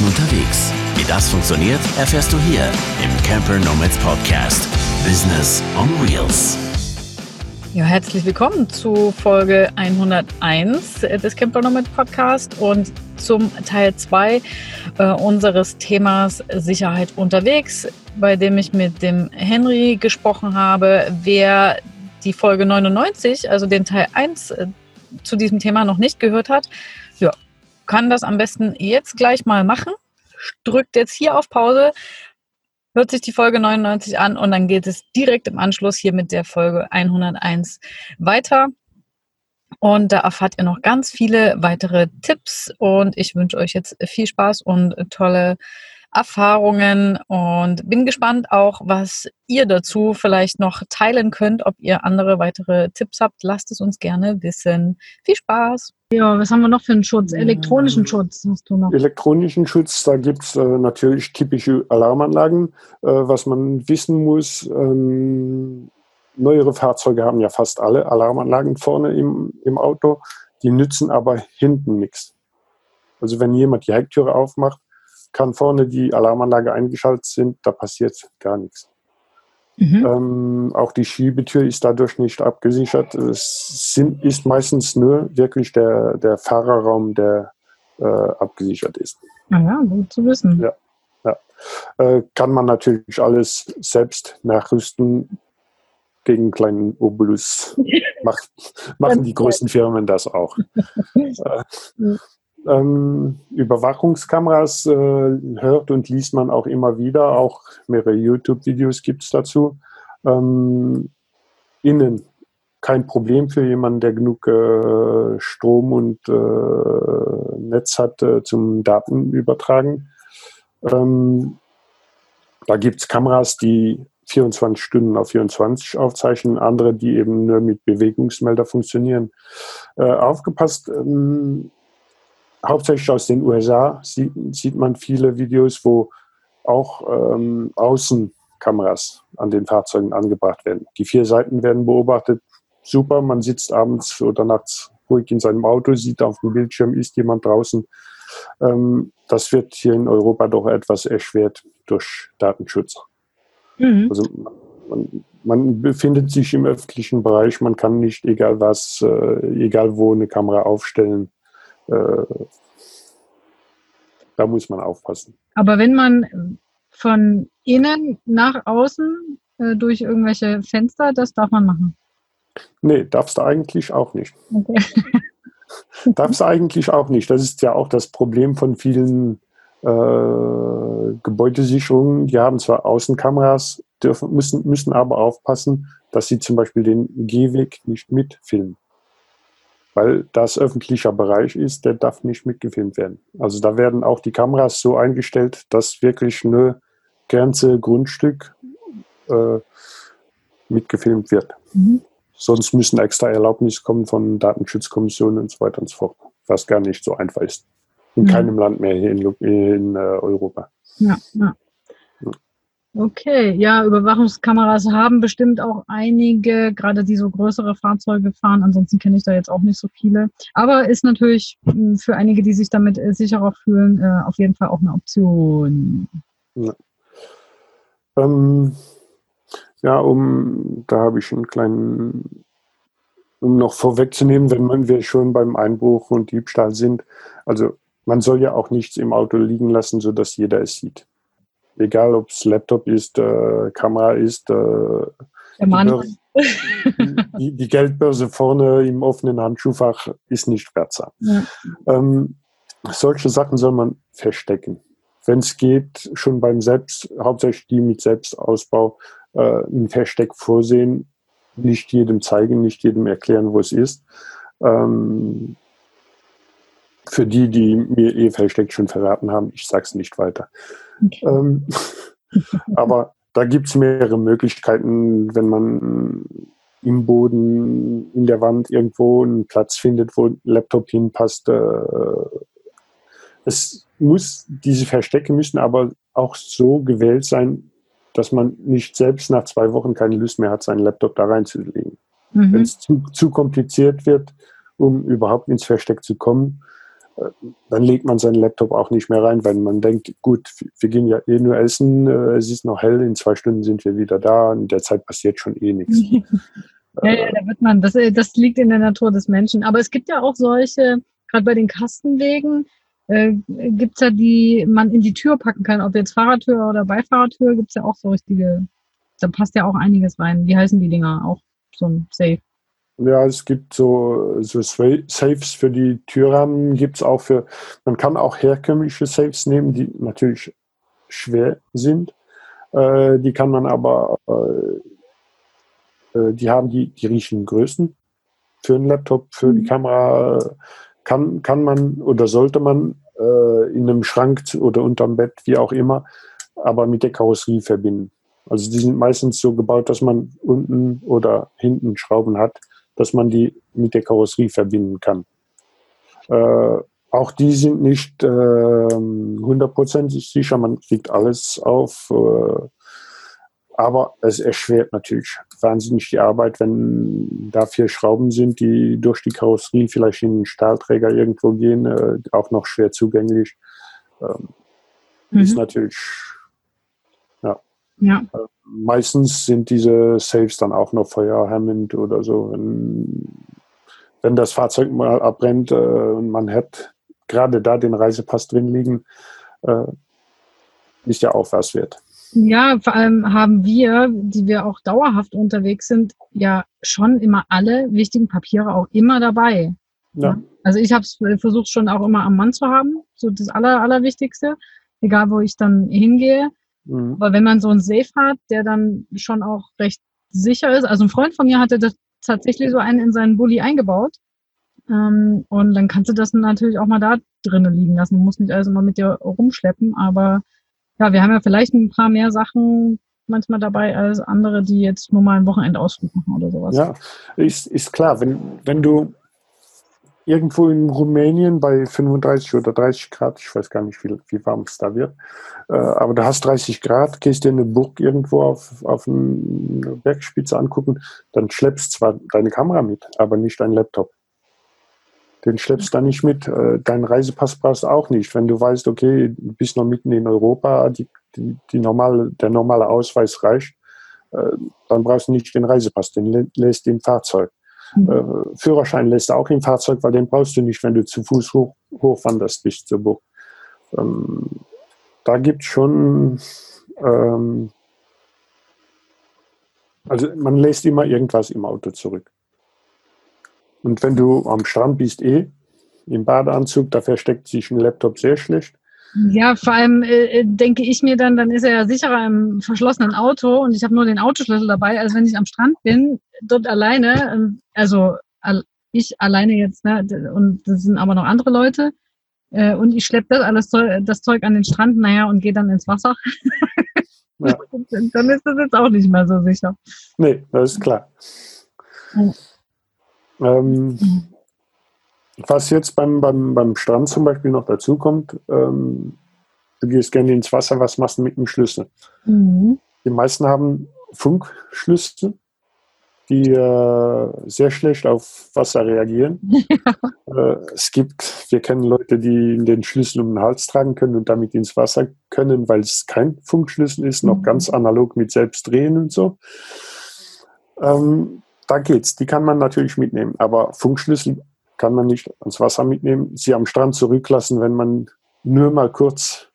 Daten unterwegs. Wie das funktioniert, erfährst du hier im Camper Nomads Podcast. Business on Wheels. Ja, herzlich willkommen zu Folge 101 des Camper Nomad Podcast und zum Teil 2 äh, unseres Themas Sicherheit unterwegs, bei dem ich mit dem Henry gesprochen habe. Wer die Folge 99, also den Teil 1 äh, zu diesem Thema noch nicht gehört hat, kann das am besten jetzt gleich mal machen. Drückt jetzt hier auf Pause, hört sich die Folge 99 an und dann geht es direkt im Anschluss hier mit der Folge 101 weiter. Und da erfahrt ihr noch ganz viele weitere Tipps und ich wünsche euch jetzt viel Spaß und tolle Erfahrungen und bin gespannt auch, was ihr dazu vielleicht noch teilen könnt, ob ihr andere weitere Tipps habt. Lasst es uns gerne wissen. Viel Spaß! Ja, was haben wir noch für einen Schutz? Elektronischen Schutz hast du noch. Elektronischen Schutz, da gibt es äh, natürlich typische Alarmanlagen. Äh, was man wissen muss, ähm, neuere Fahrzeuge haben ja fast alle Alarmanlagen vorne im, im Auto. Die nützen aber hinten nichts. Also wenn jemand die Hecktüre aufmacht, kann vorne die Alarmanlage eingeschaltet sind, da passiert gar nichts. Mhm. Ähm, auch die Schiebetür ist dadurch nicht abgesichert. Es sind, ist meistens nur wirklich der, der Fahrerraum, der äh, abgesichert ist. Ah ja, gut zu wissen. Ja, ja. Äh, kann man natürlich alles selbst nachrüsten gegen einen kleinen Obolus. Mach, machen die großen Firmen das auch. äh, ähm, Überwachungskameras äh, hört und liest man auch immer wieder. Auch mehrere YouTube-Videos gibt es dazu. Ähm, innen kein Problem für jemanden, der genug äh, Strom und äh, Netz hat äh, zum Datenübertragen. Ähm, da gibt es Kameras, die 24 Stunden auf 24 aufzeichnen, andere, die eben nur mit Bewegungsmelder funktionieren. Äh, aufgepasst, ähm, hauptsächlich aus den USA sieht, sieht man viele Videos, wo auch ähm, Außenkameras an den Fahrzeugen angebracht werden. Die vier Seiten werden beobachtet. Super, man sitzt abends oder nachts ruhig in seinem Auto, sieht auf dem Bildschirm, ist jemand draußen. Ähm, das wird hier in Europa doch etwas erschwert durch Datenschutz. Mhm. Also man, man, befindet sich im öffentlichen Bereich, man kann nicht egal was, äh, egal wo eine Kamera aufstellen. Äh, da muss man aufpassen. Aber wenn man von innen nach außen äh, durch irgendwelche Fenster, das darf man machen? Nee, darfst du eigentlich auch nicht. Okay. darfst du eigentlich auch nicht. Das ist ja auch das Problem von vielen äh, Gebäudesicherungen. Die haben zwar Außenkameras, dürfen, müssen, müssen aber aufpassen, dass sie zum Beispiel den Gehweg nicht mitfilmen weil das öffentlicher Bereich ist, der darf nicht mitgefilmt werden. Also da werden auch die Kameras so eingestellt, dass wirklich eine Grenze Grundstück äh, mitgefilmt wird. Mhm. Sonst müssen extra Erlaubnisse kommen von Datenschutzkommissionen und so weiter und so fort, was gar nicht so einfach ist. In mhm. keinem Land mehr hier in, in äh, Europa. Ja, ja. Okay, ja, Überwachungskameras haben bestimmt auch einige, gerade die so größere Fahrzeuge fahren. Ansonsten kenne ich da jetzt auch nicht so viele. Aber ist natürlich hm, für einige, die sich damit äh, sicherer fühlen, äh, auf jeden Fall auch eine Option. Ja, ähm, ja um, da habe ich einen kleinen, um noch vorwegzunehmen, wenn man, wir schon beim Einbruch und Diebstahl sind. Also man soll ja auch nichts im Auto liegen lassen, sodass jeder es sieht egal ob es Laptop ist, äh, Kamera ist, äh, die, Börse, die, die, Geldbörse vorne im offenen Handschuhfach ist nicht wertsam. Ja. Ähm, solche Sachen soll man verstecken. Wenn es geht, schon beim Selbst, hauptsächlich die mit Selbstausbau, äh, ein Versteck vorsehen, nicht jedem zeigen, nicht jedem erklären, wo es ist. Ähm, für die, die mir ihr Versteck schon verraten haben, ich sage es nicht weiter. Okay. Ähm, aber da gibt es mehrere Möglichkeiten, wenn man im Boden, in der Wand irgendwo einen Platz findet, wo ein Laptop hinpasst. Äh, es muss, diese Verstecke müssen aber auch so gewählt sein, dass man nicht selbst nach zwei Wochen keine Lust mehr hat, seinen Laptop da reinzulegen. Mhm. Wenn es zu, zu kompliziert wird, um überhaupt ins Versteck zu kommen, dann legt man seinen Laptop auch nicht mehr rein, weil man denkt, gut, wir gehen ja eh nur essen, äh, es ist noch hell, in zwei Stunden sind wir wieder da, in der Zeit passiert schon eh nichts. ja, ja, da wird man, das, das liegt in der Natur des Menschen. Aber es gibt ja auch solche, gerade bei den Kastenwegen, äh, gibt es ja, die man in die Tür packen kann, ob jetzt Fahrradtür oder Beifahrertür, gibt es ja auch so richtige, da passt ja auch einiges rein. Wie heißen die Dinger? Auch so ein Safe. Ja, es gibt so, so Safes für die Türrahmen, gibt es auch für, man kann auch herkömmliche Safes nehmen, die natürlich schwer sind. Äh, die kann man aber, äh, äh die haben die, die richtigen Größen für einen Laptop, für die mhm. Kamera. Kann, kann man oder sollte man äh, in einem Schrank oder unterm Bett, wie auch immer, aber mit der Karosserie verbinden. Also die sind meistens so gebaut, dass man unten oder hinten Schrauben hat, dass man die mit der Karosserie verbinden kann. Äh, auch die sind nicht äh, hundertprozentig äh, sicher, man kriegt alles auf, äh, aber es erschwert natürlich wahnsinnig die Arbeit, wenn da vier Schrauben sind, die durch die Karosserie vielleicht in den Stahlträger irgendwo gehen, äh, auch noch schwer zugänglich. Ähm, mhm. Ist natürlich ja. Äh, meistens sind diese Saves dann auch noch feuerhemmend oder so. Wenn, wenn das Fahrzeug mal abbrennt äh, und man hat gerade da den Reisepass drin liegen, äh, ist ja auch was wert. Ja, vor allem haben wir, die wir auch dauerhaft unterwegs sind, ja schon immer alle wichtigen Papiere auch immer dabei. Ja. Also ich habe es versucht schon auch immer am Mann zu haben, so das Aller, Allerwichtigste, egal wo ich dann hingehe. Mhm. Aber wenn man so einen Safe hat, der dann schon auch recht sicher ist, also ein Freund von mir hatte das tatsächlich so einen in seinen Bulli eingebaut. Ähm, und dann kannst du das natürlich auch mal da drinnen liegen lassen. Du musst nicht alles immer mit dir rumschleppen, aber ja, wir haben ja vielleicht ein paar mehr Sachen manchmal dabei als andere, die jetzt nur mal einen Wochenendausflug machen oder sowas. Ja, ist, ist klar. Wenn, wenn du irgendwo in Rumänien bei 35 oder 30 Grad, ich weiß gar nicht, wie, wie warm es da wird, äh, aber du hast 30 Grad, gehst dir eine Burg irgendwo auf, auf eine Bergspitze angucken, dann schleppst zwar deine Kamera mit, aber nicht dein Laptop. Den schleppst du nicht mit. Äh, dein Reisepass brauchst du auch nicht. Wenn du weißt, okay, du bist noch mitten in Europa, die, die, die normale, der normale Ausweis reicht, äh, dann brauchst du nicht den Reisepass, den lässt im Fahrzeug. Äh, Führerschein lässt auch im Fahrzeug, weil den brauchst du nicht, wenn du zu Fuß hoch, hochwanderst bis zur Burg. Ähm, da gibt es schon, ähm, also man lässt immer irgendwas im Auto zurück. Und wenn du am Strand bist, eh, im Badeanzug, da versteckt sich ein Laptop sehr schlecht. Ja, vor allem äh, äh, denke ich mir dann, dann ist er ja sicherer im verschlossenen Auto und ich habe nur den Autoschlüssel dabei, als wenn ich am Strand bin, dort alleine, ähm, also ich alleine jetzt, ne, und das sind aber noch andere Leute. Äh, und ich schleppe das alles das Zeug an den Strand, naja, und gehe dann ins Wasser. Ja. dann ist das jetzt auch nicht mehr so sicher. Nee, das ist klar. Ja. Ähm, was jetzt beim, beim, beim Strand zum Beispiel noch dazu kommt, ähm, du gehst gerne ins Wasser, was machst du mit dem Schlüssel? Mhm. Die meisten haben Funkschlüssel, die äh, sehr schlecht auf Wasser reagieren. Ja. Äh, es gibt, wir kennen Leute, die den Schlüssel um den Hals tragen können und damit ins Wasser können, weil es kein Funkschlüssel ist, noch mhm. ganz analog mit selbst drehen und so. Ähm, da geht's. Die kann man natürlich mitnehmen, aber Funkschlüssel kann man nicht ans Wasser mitnehmen, sie am Strand zurücklassen, wenn man nur mal kurz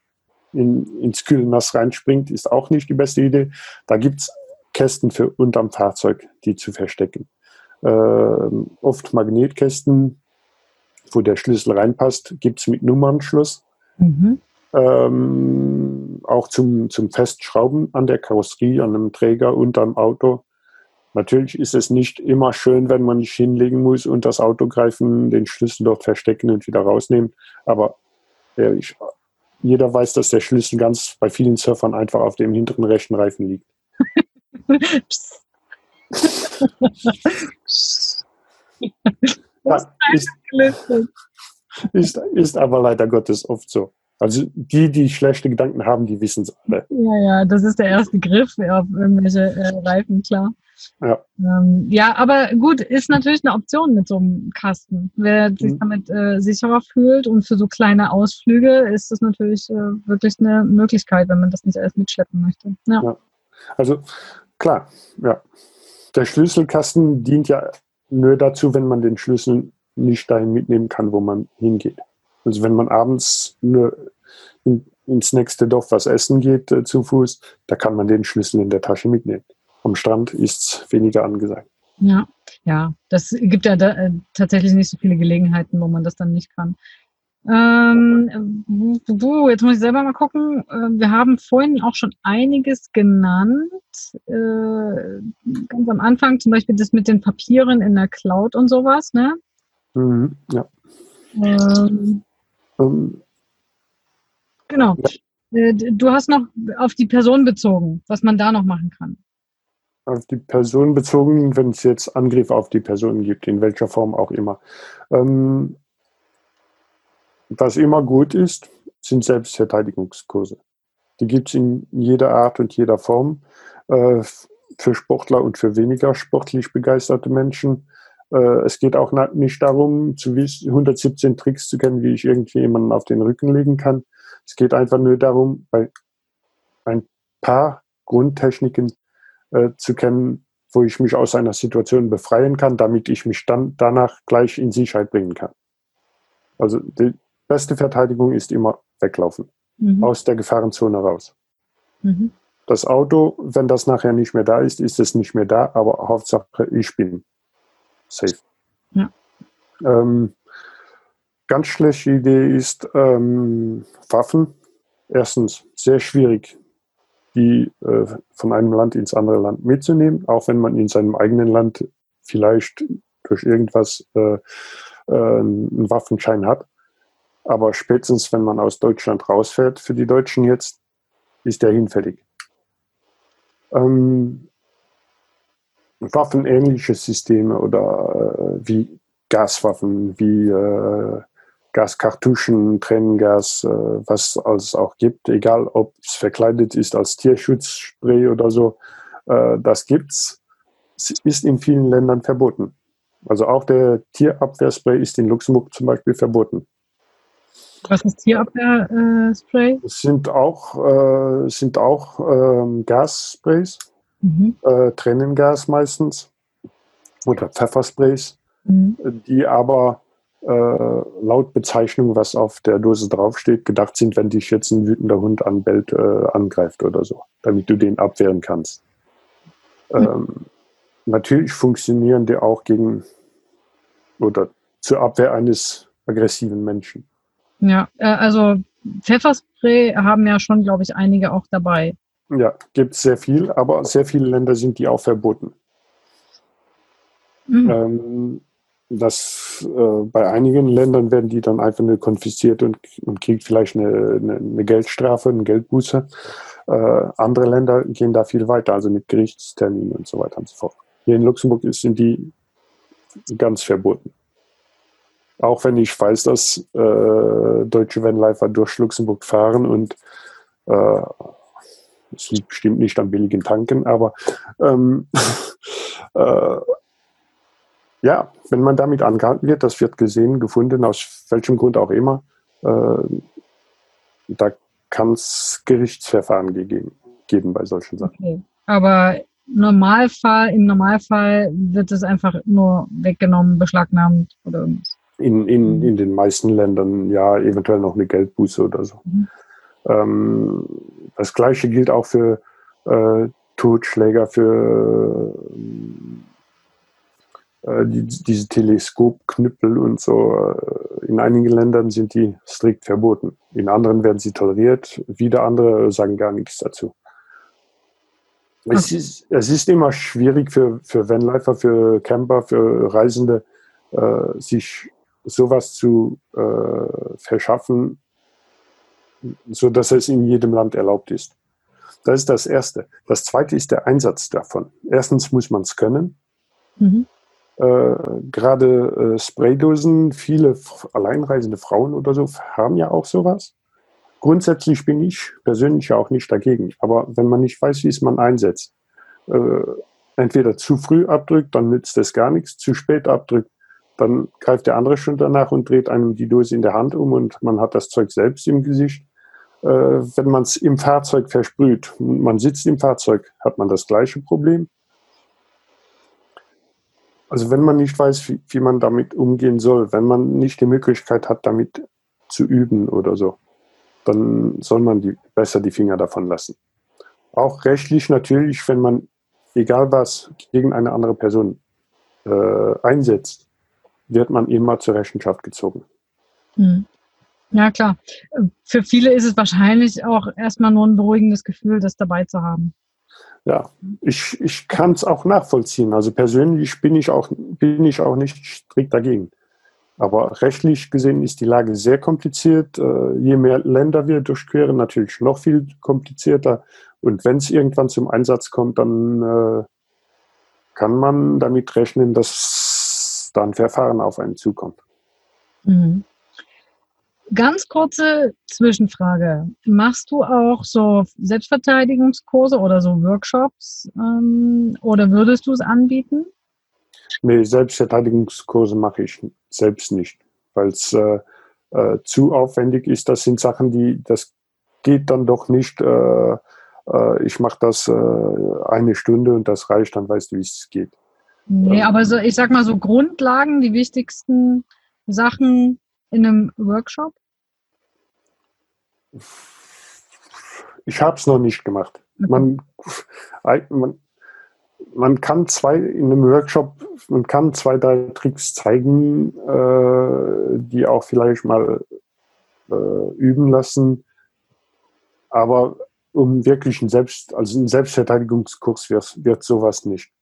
in, ins kühle Nass reinspringt, ist auch nicht die beste Idee. Da gibt es Kästen für unterm Fahrzeug, die zu verstecken. Äh, oft Magnetkästen, wo der Schlüssel reinpasst, gibt es mit Nummernschluss. Mhm. Ähm, auch zum, zum Festschrauben an der Karosserie, an einem Träger unterm Auto Natürlich ist es nicht immer schön, wenn man nicht hinlegen muss und das Auto greifen, den Schlüssel dort verstecken und wieder rausnehmen. Aber ja, ich, jeder weiß, dass der Schlüssel ganz bei vielen Surfern einfach auf dem hinteren rechten Reifen liegt. ja, ist, ist, ist aber leider Gottes oft so. Also die, die schlechte Gedanken haben, die wissen es alle. Ja, ja, das ist der erste Griff auf irgendwelche äh, Reifen, klar. Ja. Ähm, ja, aber gut, ist natürlich eine Option mit so einem Kasten. Wer sich mhm. damit äh, sicherer fühlt und für so kleine Ausflüge ist das natürlich äh, wirklich eine Möglichkeit, wenn man das nicht alles mitschleppen möchte. Ja. ja. Also klar, ja. Der Schlüsselkasten dient ja nur dazu, wenn man den Schlüssel nicht dahin mitnehmen kann, wo man hingeht. Also wenn man abends nur in, ins nächste Dorf was essen geht äh, zu Fuß, da kann man den Schlüssel in der Tasche mitnehmen. Am Strand ist es weniger angesagt. Ja, ja, das gibt ja da, äh, tatsächlich nicht so viele Gelegenheiten, wo man das dann nicht kann. Ähm, jetzt muss ich selber mal gucken. Äh, wir haben vorhin auch schon einiges genannt. Äh, ganz am Anfang zum Beispiel das mit den Papieren in der Cloud und sowas, ne? Mhm, ja. Ähm, um, genau. Ja. Äh, du hast noch auf die Person bezogen, was man da noch machen kann. Auf die Person bezogen, wenn es jetzt Angriffe auf die Person gibt, in welcher Form auch immer. Ähm, was immer gut ist, sind Selbstverteidigungskurse. Die gibt es in jeder Art und jeder Form. Äh, für Sportler und für weniger sportlich begeisterte Menschen. Äh, es geht auch nicht darum, zu wissen, 117 Tricks zu kennen, wie ich irgendwie jemanden auf den Rücken legen kann. Es geht einfach nur darum, ein paar Grundtechniken äh, zu kennen, wo ich mich aus einer Situation befreien kann, damit ich mich dann danach gleich in Sicherheit bringen kann. Also die beste Verteidigung ist immer weglaufen, mhm. aus der Gefahrenzone raus. Mhm. Das Auto, wenn das nachher nicht mehr da ist, ist es nicht mehr da, aber Hauptsache ich bin safe. Ja. Ähm, ganz schlechte Idee ist ähm, Waffen. Erstens sehr schwierig, die äh, von einem Land ins andere Land mitzunehmen, auch wenn man in seinem eigenen Land vielleicht durch irgendwas äh, äh, einen Waffenschein hat. Aber spätestens, wenn man aus Deutschland rausfährt, für die Deutschen jetzt, ist der hinfällig. Ähm, waffenähnliche Systeme oder äh, wie Gaswaffen, wie äh, Gaskartuschen, Tränengas, äh, was es auch gibt, egal ob es verkleidet ist als Tierschutzspray oder so, äh, das gibt's. Es ist in vielen Ländern verboten. Also auch der Tierabwehrspray ist in Luxemburg zum Beispiel verboten. Was ist Tierabwehrspray? Es sind auch, äh, sind auch ähm, Gassprays mhm. äh, Tränengas meistens oder Pfeffersprays, mhm. die aber äh, laut Bezeichnung, was auf der Dose draufsteht, gedacht sind, wenn dich jetzt ein wütender Hund anbellt, äh, angreift oder so, damit du den abwehren kannst. Mhm. Ähm, natürlich funktionieren die auch gegen oder zur Abwehr eines aggressiven Menschen. Ja, äh, also Pfefferspray haben ja schon, glaube ich, einige auch dabei. Ja, gibt es sehr viel, aber sehr viele Länder sind die auch verboten. Mhm. Ähm, das, äh, bei einigen Ländern werden die dann einfach nur konfisziert und man kriegt vielleicht eine, eine, eine Geldstrafe, eine Geldbuße. Äh, andere Länder gehen da viel weiter, also mit Gerichtsterminen und so weiter und so fort. Hier in Luxemburg sind die ganz verboten. Auch wenn ich weiß, dass äh, deutsche Vanlifer durch Luxemburg fahren und äh, es liegt bestimmt nicht am billigen Tanken, aber ähm, äh, ja, wenn man damit angehalten wird, das wird gesehen, gefunden, aus welchem Grund auch immer, äh, da kann es Gerichtsverfahren gegeben, geben bei solchen Sachen. Okay. Aber Normalfall, im Normalfall wird es einfach nur weggenommen, beschlagnahmt oder irgendwas. In, in, in den meisten Ländern ja, eventuell noch eine Geldbuße oder so. Mhm. Ähm, das gleiche gilt auch für äh, Totschläger, für äh, die, diese Teleskopknüppel und so. Äh, in einigen Ländern sind die strikt verboten. In anderen werden sie toleriert. Wieder andere sagen gar nichts dazu. Okay. Es, ist, es ist immer schwierig für, für Vanlifer, für Camper, für Reisende, äh, sich sowas zu äh, verschaffen, so dass es in jedem Land erlaubt ist. Das ist das Erste. Das Zweite ist der Einsatz davon. Erstens muss man es können. Mhm. Äh, gerade äh, Spraydosen, viele alleinreisende Frauen oder so haben ja auch sowas. Grundsätzlich bin ich persönlich auch nicht dagegen. Aber wenn man nicht weiß, wie es man einsetzt, äh, entweder zu früh abdrückt, dann nützt es gar nichts, zu spät abdrückt, dann greift der andere schon danach und dreht einem die Dose in der Hand um und man hat das Zeug selbst im Gesicht. Äh, wenn man es im Fahrzeug versprüht, man sitzt im Fahrzeug, hat man das gleiche Problem. Also wenn man nicht weiß, wie, wie man damit umgehen soll, wenn man nicht die Möglichkeit hat, damit zu üben oder so, dann soll man die, besser die Finger davon lassen. Auch rechtlich natürlich, wenn man, egal was, gegen eine andere Person äh, einsetzt, wird man immer zur Rechenschaft gezogen. Hm. Ja, klar. Für viele ist es wahrscheinlich auch erstmal nur ein beruhigendes Gefühl, das dabei zu haben. Ja, ich, ich kann es auch nachvollziehen. Also persönlich bin ich, auch, bin ich auch nicht strikt dagegen. Aber rechtlich gesehen ist die Lage sehr kompliziert. Äh, je mehr Länder wir durchqueren, natürlich noch viel komplizierter. Und wenn es irgendwann zum Einsatz kommt, dann äh, kann man damit rechnen, dass da ein Verfahren auf einen zukommt. Mhm. Ganz kurze Zwischenfrage. Machst du auch so Selbstverteidigungskurse oder so Workshops ähm, oder würdest du es anbieten? Nee, Selbstverteidigungskurse mache ich selbst nicht, weil es äh, äh, zu aufwendig ist. Das sind Sachen, die, das geht dann doch nicht. Äh, äh ich mache das äh, eine Stunde und das reicht, dann weißt du, wie es geht. Nee, ähm, aber so, ich sag mal so Grundlagen, die wichtigsten Sachen in einem Workshop? Ich habe es noch nicht gemacht. Man, man, man kann zwei in einem Workshop, man kann zwei, drei Tricks zeigen, äh, die auch vielleicht mal äh, üben lassen. Aber um wirklich einen Selbst, also einen Selbstverteidigungskurs wird, wird sowas nicht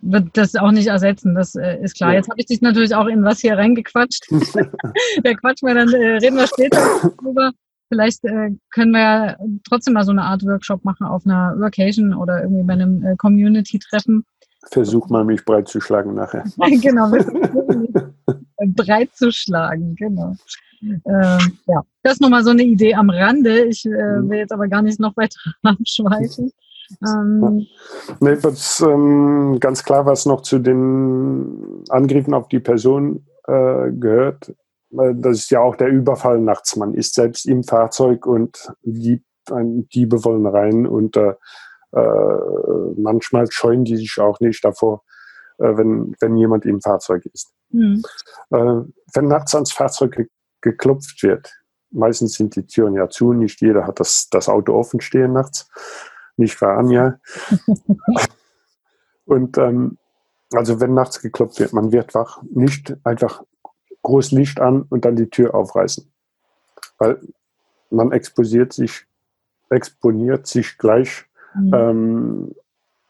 wird das auch nicht ersetzen, das äh, ist klar. Ja. Jetzt habe ich dich natürlich auch in was hier reingequatscht. da quatschen wir dann, äh, reden wir später drüber. Vielleicht äh, können wir ja trotzdem mal so eine Art Workshop machen auf einer Workation oder irgendwie bei einem äh, Community-Treffen. Versuch mal, mich breit zu schlagen nachher. genau, breit zu schlagen, genau. Ähm, ja, das ist nochmal so eine Idee am Rande. Ich äh, mhm. will jetzt aber gar nicht noch weiter abschweifen. Ähm, nee, was, ähm, ganz klar, was noch zu den Angriffen auf die Person äh, gehört, das ist ja auch der Überfall nachts. Man ist selbst im Fahrzeug und Dieb, Diebe wollen rein und äh, äh, manchmal scheuen die sich auch nicht davor, äh, wenn, wenn jemand im Fahrzeug ist. Mhm. Äh, wenn nachts ans Fahrzeug ge geklopft wird, meistens sind die Türen ja zu, nicht jeder hat das, das Auto offen stehen nachts nicht wahr, Anja? und ähm, also wenn nachts geklopft wird, man wird wach, nicht einfach groß Licht an und dann die Tür aufreißen. Weil man exposiert sich, exponiert sich gleich, mhm. ähm,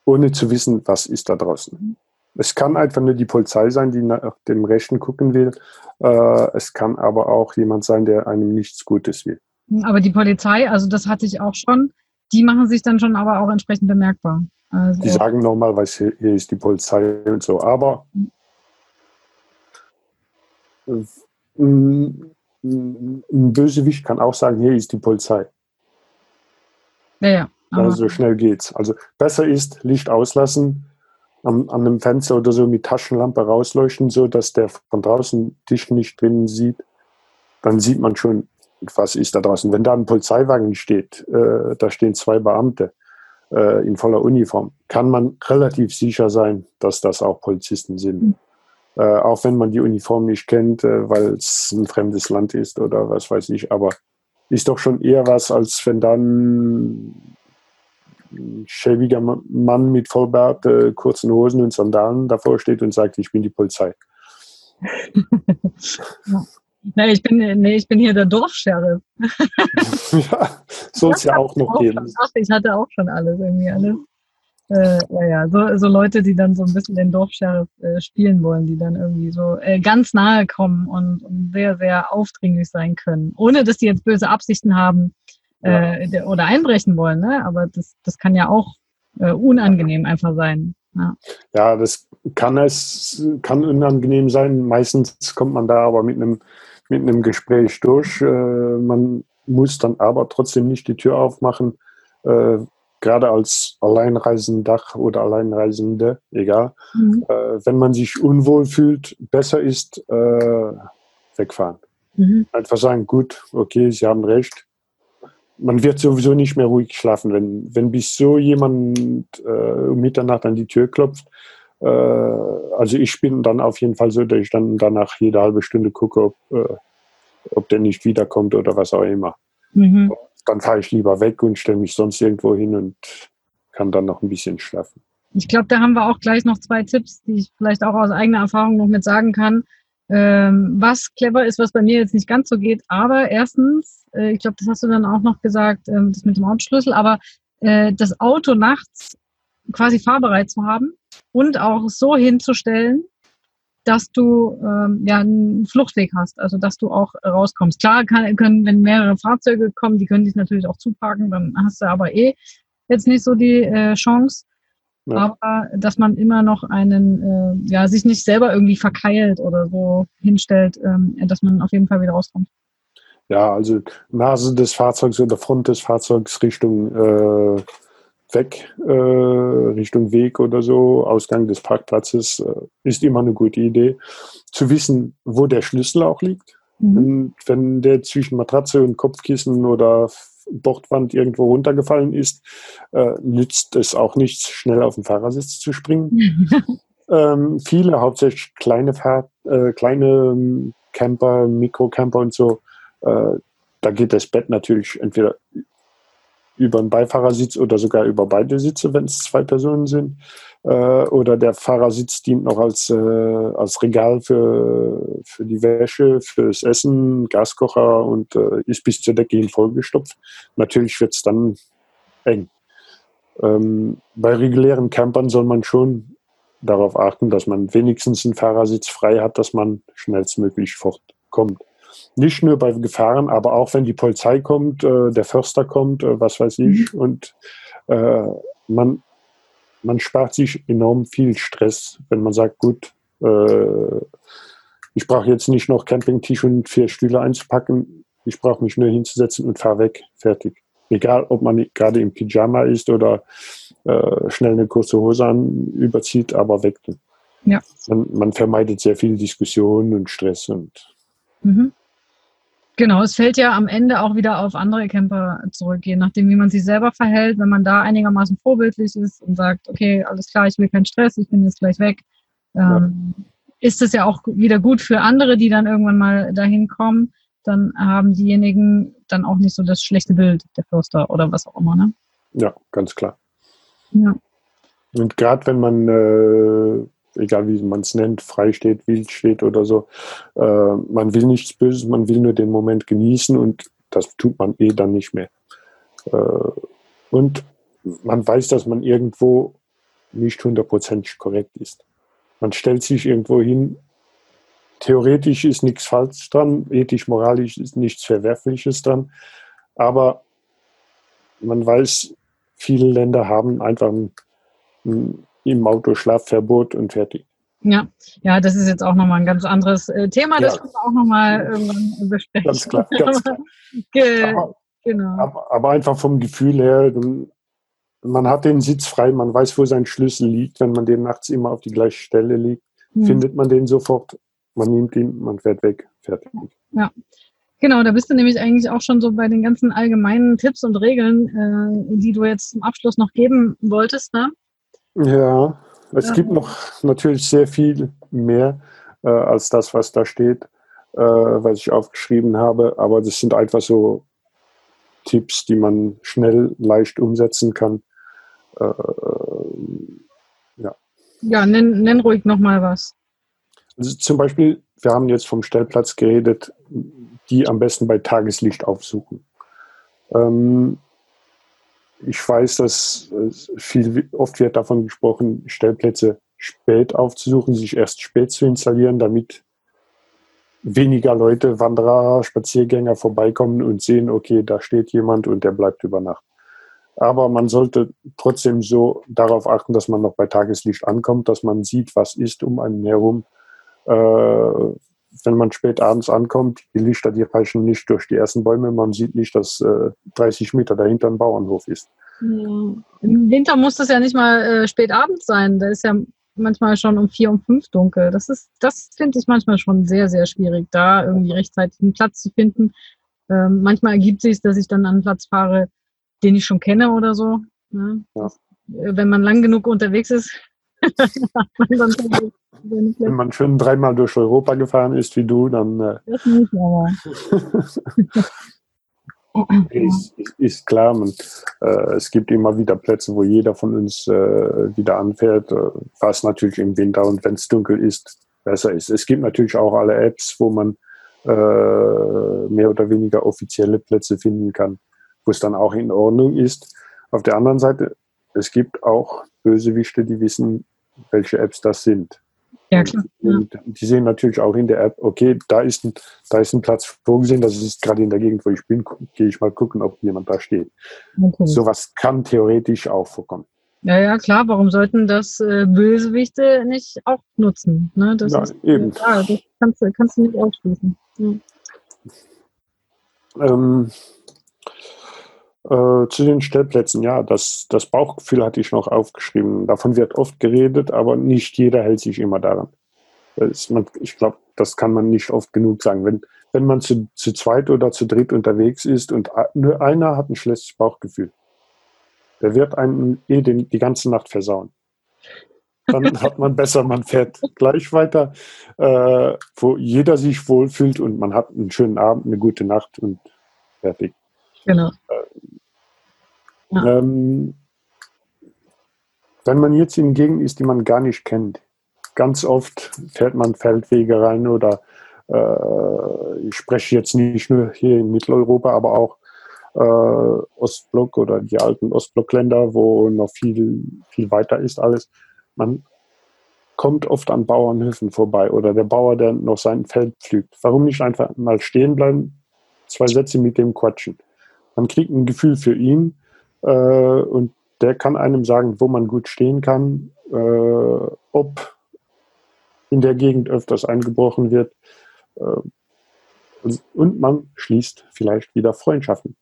ohne zu wissen, was ist da draußen. Es kann einfach nur die Polizei sein, die nach dem Rechten gucken will. Äh, es kann aber auch jemand sein, der einem nichts Gutes will. Aber die Polizei, also das hatte ich auch schon, die machen sich dann schon aber auch entsprechend bemerkbar. Also die sagen normalerweise, hier ist die Polizei und so, aber ein Bösewicht kann auch sagen, hier ist die Polizei. Ja, ja. Also so schnell geht's. Also besser ist Licht auslassen, an, an einem Fenster oder so mit Taschenlampe rausleuchten, so dass der von draußen dich nicht drinnen sieht. Dann sieht man schon, was ist da draußen? Wenn da ein Polizeiwagen steht, äh, da stehen zwei Beamte äh, in voller Uniform, kann man relativ sicher sein, dass das auch Polizisten sind. Mhm. Äh, auch wenn man die Uniform nicht kennt, äh, weil es ein fremdes Land ist oder was weiß ich, aber ist doch schon eher was, als wenn dann ein schäbiger Mann mit Vollbart, äh, kurzen Hosen und Sandalen davor steht und sagt, ich bin die Polizei. ja. Nee, ich bin, nee, ich bin hier der Dorfsheriff. ja, soll es ja auch noch auch geben. ach, ich hatte auch schon alles irgendwie alles. Äh, ja, ja, so, so Leute, die dann so ein bisschen den Dorfsheriff äh, spielen wollen, die dann irgendwie so äh, ganz nahe kommen und, und, sehr, sehr aufdringlich sein können, ohne dass die jetzt böse Absichten haben äh, ja. oder einbrechen wollen. Ne? Aber das, das kann ja auch äh, unangenehm einfach sein. Ja. ja, das kann es kann unangenehm sein. Meistens kommt man da aber mit einem mit einem Gespräch durch. Äh, man muss dann aber trotzdem nicht die Tür aufmachen. Äh, gerade als Alleinreisender oder Alleinreisende, egal, mhm. äh, wenn man sich unwohl fühlt, besser ist, wegfahren. Mhm. Einfach sagen, gut, okay, Sie haben recht. Man wird sowieso nicht mehr ruhig schlafen, wenn, wenn bis so jemand äh, um Mitternacht an die Tür klopft. Äh, also ich bin dann auf jeden Fall so, dass ich dann danach jede halbe Stunde gucke, ob, äh, ob der nicht wiederkommt oder was auch immer. Mhm. Dann fahre ich lieber weg und stelle mich sonst irgendwo hin und kann dann noch ein bisschen schlafen. Ich glaube, da haben wir auch gleich noch zwei Tipps, die ich vielleicht auch aus eigener Erfahrung noch mit sagen kann. Ähm, was clever ist, was bei mir jetzt nicht ganz so geht. Aber erstens, äh, ich glaube, das hast du dann auch noch gesagt, äh, das mit dem Autoschlüssel, aber äh, das Auto nachts quasi fahrbereit zu haben und auch so hinzustellen, dass du ähm, ja einen Fluchtweg hast, also dass du auch rauskommst. Klar kann, können, wenn mehrere Fahrzeuge kommen, die können dich natürlich auch zuparken, dann hast du aber eh jetzt nicht so die äh, Chance. Ja. Aber dass man immer noch einen, äh, ja, sich nicht selber irgendwie verkeilt oder so hinstellt, ähm, dass man auf jeden Fall wieder rauskommt. Ja, also Nase des Fahrzeugs oder Front des Fahrzeugs Richtung äh, weg, äh, Richtung Weg oder so, Ausgang des Parkplatzes, äh, ist immer eine gute Idee. Zu wissen, wo der Schlüssel auch liegt. Mhm. Und wenn der zwischen Matratze und Kopfkissen oder Bordwand irgendwo runtergefallen ist, äh, nützt es auch nichts, schnell auf den Fahrersitz zu springen. ähm, viele, hauptsächlich kleine, Fahr äh, kleine ähm, Camper, Mikrocamper und so, äh, da geht das Bett natürlich entweder über den Beifahrersitz oder sogar über beide Sitze, wenn es zwei Personen sind. Äh, oder der Fahrersitz dient noch als, äh, als Regal für, für die Wäsche, fürs Essen, Gaskocher und äh, ist bis zur Decke hin vollgestopft. Natürlich wird es dann eng. Ähm, bei regulären Campern soll man schon darauf achten, dass man wenigstens einen Fahrersitz frei hat, dass man schnellstmöglich fortkommt. Nicht nur bei Gefahren, aber auch wenn die Polizei kommt, äh, der Förster kommt, äh, was weiß ich, mhm. und äh, man man spart sich enorm viel Stress, wenn man sagt, gut, äh, ich brauche jetzt nicht noch Campingtisch und vier Stühle einzupacken, ich brauche mich nur hinzusetzen und fahre weg, fertig. Egal, ob man gerade im Pyjama ist oder äh, schnell eine kurze Hose an, überzieht, aber weg. Ja. Man, man vermeidet sehr viel Diskussion und Stress und mhm. Genau, es fällt ja am Ende auch wieder auf andere Camper zurück, je nachdem, wie man sich selber verhält. Wenn man da einigermaßen vorbildlich ist und sagt, okay, alles klar, ich will keinen Stress, ich bin jetzt gleich weg, ähm, ja. ist es ja auch wieder gut für andere, die dann irgendwann mal dahin kommen. Dann haben diejenigen dann auch nicht so das schlechte Bild, der Förster oder was auch immer. Ne? Ja, ganz klar. Ja. Und gerade wenn man äh, egal wie man es nennt, frei steht, wild steht oder so. Äh, man will nichts Böses, man will nur den Moment genießen und das tut man eh dann nicht mehr. Äh, und man weiß, dass man irgendwo nicht hundertprozentig korrekt ist. Man stellt sich irgendwo hin, theoretisch ist nichts falsch dran, ethisch, moralisch ist nichts Verwerfliches dran, aber man weiß, viele Länder haben einfach ein, ein im Auto Schlafverbot und fertig. Ja, ja, das ist jetzt auch nochmal ein ganz anderes äh, Thema, das ja. können wir auch nochmal irgendwann besprechen. Ganz klar, ganz klar. aber, genau. Aber, aber, einfach vom Gefühl her, man hat den Sitz frei, man weiß, wo sein Schlüssel liegt, wenn man den nachts immer auf die gleiche Stelle liegt, hm. findet man den sofort, man nimmt ihn, man fährt weg, fertig. Ja. Genau, da bist du nämlich eigentlich auch schon so bei den ganzen allgemeinen Tipps und Regeln, äh, die du jetzt zum Abschluss noch geben wolltest, ne? Ja, es ja. gibt noch natürlich sehr viel mehr äh, als das, was da steht, äh, was ich aufgeschrieben habe. Aber das sind einfach so Tipps, die man schnell, leicht umsetzen kann. Äh, ja. Ja, nenn, nenn ruhig nochmal was. Also zum Beispiel, wir haben jetzt vom Stellplatz geredet, die am besten bei Tageslicht aufsuchen. Ähm, ich weiß, dass viel, oft wird davon gesprochen, Stellplätze spät aufzusuchen, sich erst spät zu installieren, damit weniger Leute, Wanderer, Spaziergänger vorbeikommen und sehen, okay, da steht jemand und der bleibt über Nacht. Aber man sollte trotzdem so darauf achten, dass man noch bei Tageslicht ankommt, dass man sieht, was ist um einen herum. Äh, wenn man spät abends ankommt, die Lichter, die reichen nicht durch die ersten Bäume. Man sieht nicht, dass äh, 30 Meter dahinter ein Bauernhof ist. Im Winter muss das ja nicht mal äh, spät abends sein. Da ist ja manchmal schon um vier, um fünf dunkel. Das ist, das finde ich manchmal schon sehr, sehr schwierig, da irgendwie rechtzeitig einen Platz zu finden. Ähm, manchmal ergibt sich, dass ich dann an einen Platz fahre, den ich schon kenne oder so. Ne? Ja. Äh, wenn man lang genug unterwegs ist, Wenn man schon dreimal durch Europa gefahren ist wie du, dann. Äh, das nicht, aber. ist, ist, klar, man, äh, es gibt immer wieder Plätze, wo jeder von uns äh, wieder anfährt, äh, was natürlich im Winter und wenn es dunkel ist, besser ist. Es gibt natürlich auch alle Apps, wo man äh, mehr oder weniger offizielle Plätze finden kann, wo es dann auch in Ordnung ist. Auf der anderen Seite, es gibt auch Bösewichte, die wissen, welche Apps das sind. Ja, klar. Und die sehen natürlich auch in der App, okay, da ist ein, da ist ein Platz vorgesehen, das ist gerade in der Gegend, wo ich bin, gehe ich mal gucken, ob jemand da steht. Okay. Sowas kann theoretisch auch vorkommen. Ja, ja, klar, warum sollten das äh, Bösewichte nicht auch nutzen? Ne? Das ja, ist, eben. Ja, das kannst, kannst du nicht ausschließen. Ja. Ähm, äh, zu den Stellplätzen, ja, das, das Bauchgefühl hatte ich noch aufgeschrieben. Davon wird oft geredet, aber nicht jeder hält sich immer daran. Man, ich glaube, das kann man nicht oft genug sagen. Wenn, wenn man zu, zu zweit oder zu dritt unterwegs ist und nur einer hat ein schlechtes Bauchgefühl, der wird einen eh den, die ganze Nacht versauen. Dann hat man besser, man fährt gleich weiter, äh, wo jeder sich wohlfühlt und man hat einen schönen Abend, eine gute Nacht und fertig. Genau. Ja. Ähm, wenn man jetzt in Gegenden ist, die man gar nicht kennt, ganz oft fährt man Feldwege rein oder äh, ich spreche jetzt nicht nur hier in Mitteleuropa, aber auch äh, Ostblock oder die alten Ostblockländer, wo noch viel, viel weiter ist alles. Man kommt oft an Bauernhöfen vorbei oder der Bauer, der noch sein Feld pflügt. Warum nicht einfach mal stehen bleiben, zwei Sätze mit dem quatschen? Man kriegt ein Gefühl für ihn äh, und der kann einem sagen, wo man gut stehen kann, äh, ob in der Gegend öfters eingebrochen wird. Äh, und man schließt vielleicht wieder Freundschaften.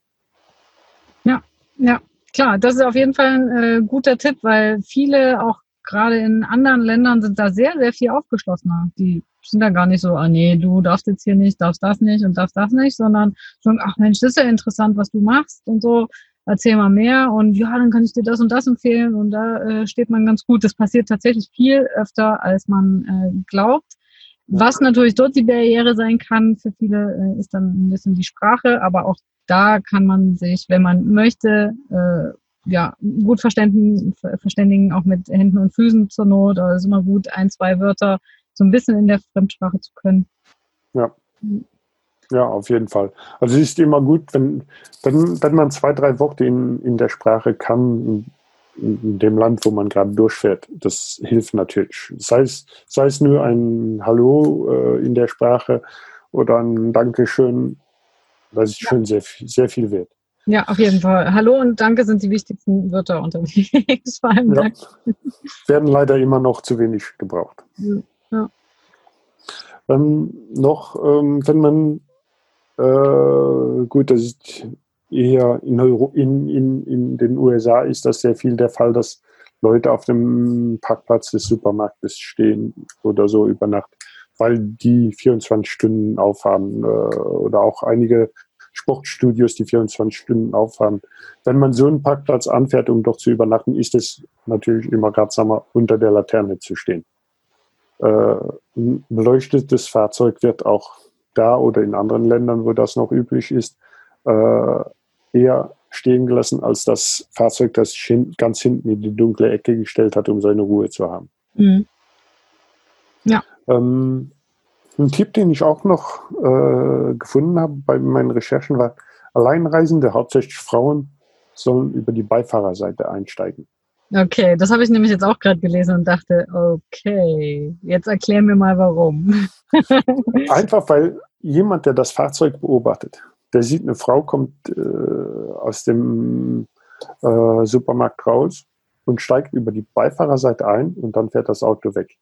Ja, ja, klar, das ist auf jeden Fall ein äh, guter Tipp, weil viele auch gerade in anderen Ländern sind da sehr, sehr viel aufgeschlossener. Die sind da gar nicht so, ah nee, du darfst jetzt hier nicht, darfst das nicht und darfst das nicht, sondern schon, ach Mensch, das ist ja interessant, was du machst und so, erzähl mal mehr und ja, dann kann ich dir das und das empfehlen und da äh, steht man ganz gut. Das passiert tatsächlich viel öfter, als man äh, glaubt. Was natürlich dort die Barriere sein kann für viele, äh, ist dann ein bisschen die Sprache, aber auch da kann man sich, wenn man möchte, äh, ja, gut verständigen, verständigen, auch mit Händen und Füßen zur Not. Also ist immer gut, ein, zwei Wörter so ein bisschen in der Fremdsprache zu können. Ja. Ja, auf jeden Fall. Also es ist immer gut, wenn, wenn, wenn man zwei, drei Worte in, in der Sprache kann, in, in dem Land, wo man gerade durchfährt. Das hilft natürlich. Sei es, sei es nur ein Hallo äh, in der Sprache oder ein Dankeschön, das ist schon sehr, sehr viel wert. Ja, auf jeden Fall. Hallo und Danke sind die wichtigsten Wörter unterwegs. Vor allem ja. Werden leider immer noch zu wenig gebraucht. Ja. Ja. Ähm, noch, ähm, wenn man, äh, gut, das ist eher in, Euro, in, in, in den USA ist das sehr viel der Fall, dass Leute auf dem Parkplatz des Supermarktes stehen oder so über Nacht, weil die 24 Stunden aufhaben äh, oder auch einige Sportstudios, die 24 Stunden aufhaben. Wenn man so einen Parkplatz anfährt, um dort zu übernachten, ist es natürlich immer ratsamer, unter der Laterne zu stehen. Äh, ein beleuchtetes Fahrzeug wird auch da oder in anderen Ländern, wo das noch üblich ist, äh, eher stehen gelassen, als das Fahrzeug, das hin, ganz hinten in die dunkle Ecke gestellt hat, um seine Ruhe zu haben. Mhm. Ja. Ähm, ein Tipp, den ich auch noch äh, gefunden habe bei meinen Recherchen, war, Alleinreisende, hauptsächlich Frauen, sollen über die Beifahrerseite einsteigen. Okay, das habe ich nämlich jetzt auch gerade gelesen und dachte, okay, jetzt erklär mir mal warum. Einfach weil jemand, der das Fahrzeug beobachtet, der sieht, eine Frau kommt äh, aus dem äh, Supermarkt raus und steigt über die Beifahrerseite ein und dann fährt das Auto weg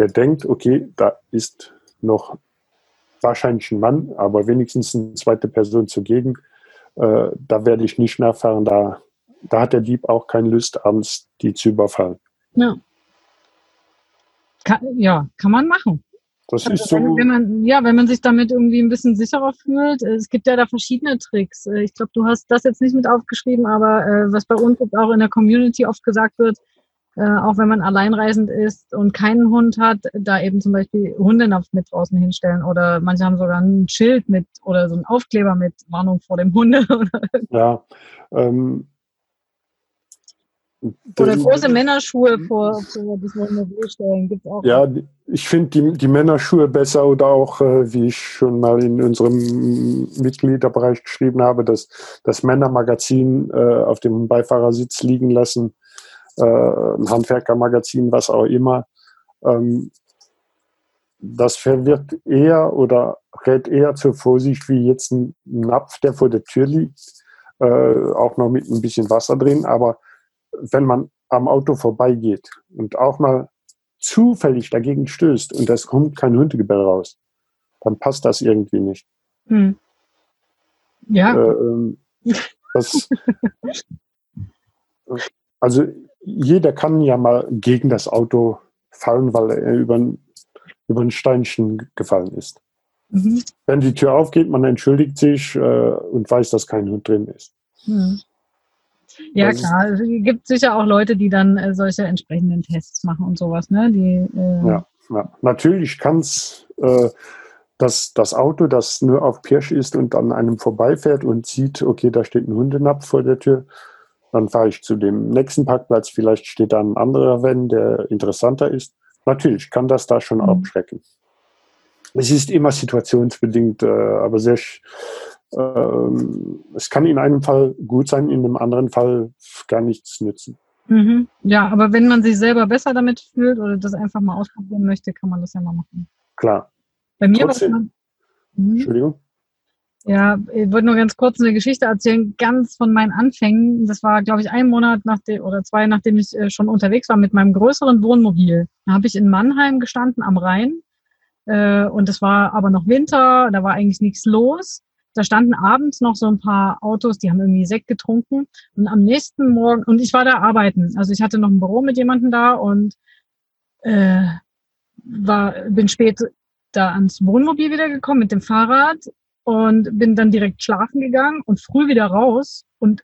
der denkt, okay, da ist noch wahrscheinlich ein Mann, aber wenigstens eine zweite Person zugegen. äh, da werde ich nicht nachfahren. Da, da hat der Dieb auch keine Lust, abends die zu überfallen. Ja. Kann, ja, kann man machen. Das Also ist so. wenn, man, ja, wenn man sich damit irgendwie ein bisschen sicherer fühlt. äh, Es gibt ja da verschiedene Tricks. Äh, Ich glaube, du hast das jetzt nicht mit aufgeschrieben, aber äh, was bei uns auch in der Community oft gesagt wird, äh, auch wenn man alleinreisend ist und keinen Hund hat, da eben zum Beispiel Hundenapf mit draußen hinstellen oder manche haben sogar ein Schild mit oder so einen Aufkleber mit Warnung vor dem Hunde Ja. Ähm, oder große Männerschuhe vor, vor das Wohnmobil stellen. Gibt's auch. Ja, ich finde die, die Männerschuhe besser oder auch, äh, wie ich schon mal in unserem Mitgliederbereich geschrieben habe, das, das Männermagazin äh, auf dem Beifahrersitz liegen lassen, äh, ein Handwerkermagazin, was auch immer. Ähm, das verwirrt eher oder rät eher zur Vorsicht wie jetzt ein Napf, der vor der Tür liegt, äh, auch noch mit ein bisschen Wasser drin. Aber wenn man am Auto vorbeigeht und auch mal zufällig dagegen stößt und es kommt kein Hundegebell raus, dann passt das irgendwie nicht. Hm. Ja. Äh, ähm, das, also jeder kann ja mal gegen das Auto fallen, weil er über ein, über ein Steinchen gefallen ist. Mhm. Wenn die Tür aufgeht, man entschuldigt sich äh, und weiß, dass kein Hund drin ist. Hm. Ja, Das klar. Es gibt sicher auch Leute, die dann äh, solche entsprechenden Tests machen und sowas, ne? Die, äh, Ja, ja. Natürlich kann es äh, das, das Auto, das nur auf Pirsch ist und an einem vorbeifährt und sieht, okay, da steht ein Hundenapf vor der Tür, dann fahre ich zu dem nächsten Parkplatz, vielleicht steht da ein anderer Van, der interessanter ist. Natürlich kann das da schon Mhm. abschrecken. Es ist immer situationsbedingt, äh, aber sehr, ähm, es kann in einem Fall gut sein, in einem anderen Fall gar nichts nützen. Mhm. Ja, aber wenn man sich selber besser damit fühlt oder das einfach mal ausprobieren möchte, kann man das ja mal machen. Klar. Bei mir war es. Mhm. Entschuldigung. Ja, ich wollte nur ganz kurz eine Geschichte erzählen, ganz von meinen Anfängen. Das war, glaube ich, ein Monat nach dem oder zwei, nachdem ich äh, schon unterwegs war mit meinem größeren Wohnmobil. Da habe ich in Mannheim gestanden am Rhein. Äh, und es war aber noch Winter, da war eigentlich nichts los. Da standen abends noch so ein paar Autos, die haben irgendwie Sekt getrunken. Und am nächsten Morgen, und ich war da arbeiten. Also ich hatte noch ein Büro mit jemandem da und äh, war, bin spät da ans Wohnmobil wiedergekommen mit dem Fahrrad und bin dann direkt schlafen gegangen und früh wieder raus und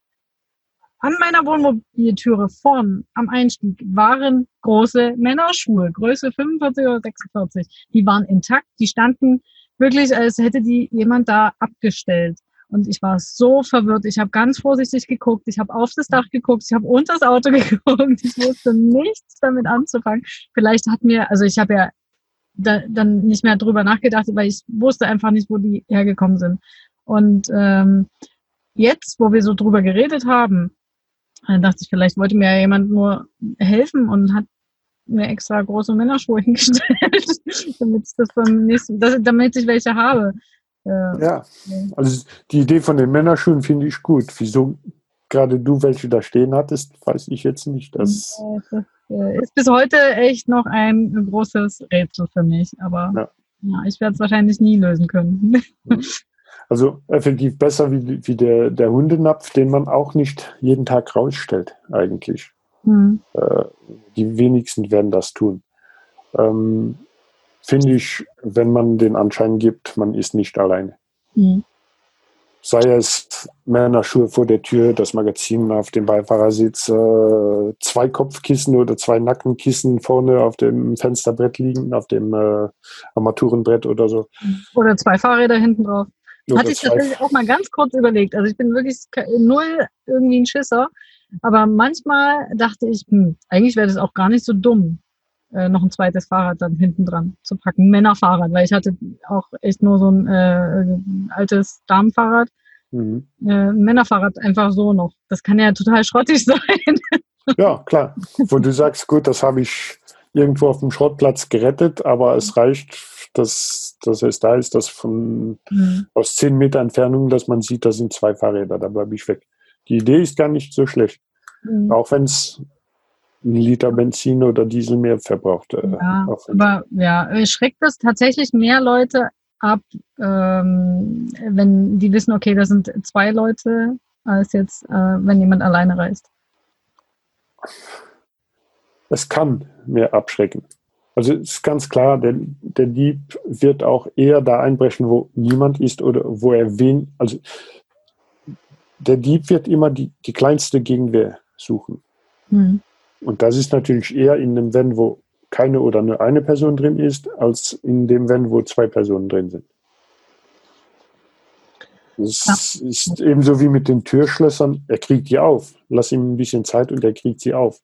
an meiner Wohnmobiltüre vorn am Einstieg waren große Männerschuhe, Größe 45 oder 46. Die waren intakt, die standen wirklich, als hätte die jemand da abgestellt. Und ich war so verwirrt. Ich habe ganz vorsichtig geguckt. Ich habe auf das Dach geguckt. Ich habe unter das Auto geguckt. Ich wusste nichts damit anzufangen. Vielleicht hat mir, also ich habe ja da, dann nicht mehr drüber nachgedacht, weil ich wusste einfach nicht, wo die hergekommen sind. Und ähm, jetzt, wo wir so drüber geredet haben, dann dachte ich, vielleicht wollte mir ja jemand nur helfen und hat mir extra große Männerschuhe hingestellt, damit ich das beim nächsten, damit ich welche habe. Äh, Ja, also die Idee von den Männerschuhen finde ich gut. Wieso gerade du welche da stehen hattest, weiß ich jetzt nicht. Das, das äh, ist bis heute echt noch ein großes Rätsel für mich, aber Ja. ja, ich werde es wahrscheinlich nie lösen können. also effektiv besser wie, wie der, der Hundenapf, den man auch nicht jeden Tag rausstellt, eigentlich. Hm. Äh, die wenigsten werden das tun. Ähm, finde ich, wenn man den Anschein gibt, man ist nicht alleine. Hm. Sei es Männerschuhe vor der Tür, das Magazin auf dem Beifahrersitz, äh, zwei Kopfkissen oder zwei Nackenkissen vorne auf dem Fensterbrett liegen, auf dem äh, Armaturenbrett oder so. Oder zwei Fahrräder hinten drauf. Hatte ich tatsächlich auch mal ganz kurz überlegt. Also ich bin wirklich null irgendwie ein Schisser. Aber manchmal dachte ich, hm, eigentlich wäre das auch gar nicht so dumm, äh, noch ein zweites Fahrrad dann hinten dran zu packen. Männerfahrrad, weil ich hatte auch echt nur so ein äh, altes Damenfahrrad. Mhm. Äh, Männerfahrrad einfach so noch. Das kann ja total schrottig sein. Ja, klar. Wo du sagst, gut, das habe ich irgendwo auf dem Schrottplatz gerettet, aber es reicht, dass, dass es da ist, dass von Hm. aus zehn Meter Entfernung, dass man sieht, da sind zwei Fahrräder, da bleibe ich weg. Die Idee ist gar nicht so schlecht, Hm. auch wenn es ein Liter Benzin oder Diesel mehr verbraucht. äh, Ja, aber ja, schreckt das tatsächlich mehr Leute ab, ähm, wenn die wissen, okay, das sind zwei Leute, als jetzt, äh, wenn jemand alleine reist? Es kann mehr abschrecken. Also es ist ganz klar, der, der Dieb wird auch eher da einbrechen, wo niemand ist oder wo er wen. Also der Dieb wird immer die, die kleinste Gegenwehr suchen. Mhm. Und das ist natürlich eher in einem Van, wo keine oder nur eine Person drin ist, als in dem Van, wo zwei Personen drin sind. Das ja. ist ebenso wie mit den Türschlössern. Er kriegt die auf. Lass ihm ein bisschen Zeit und er kriegt sie auf.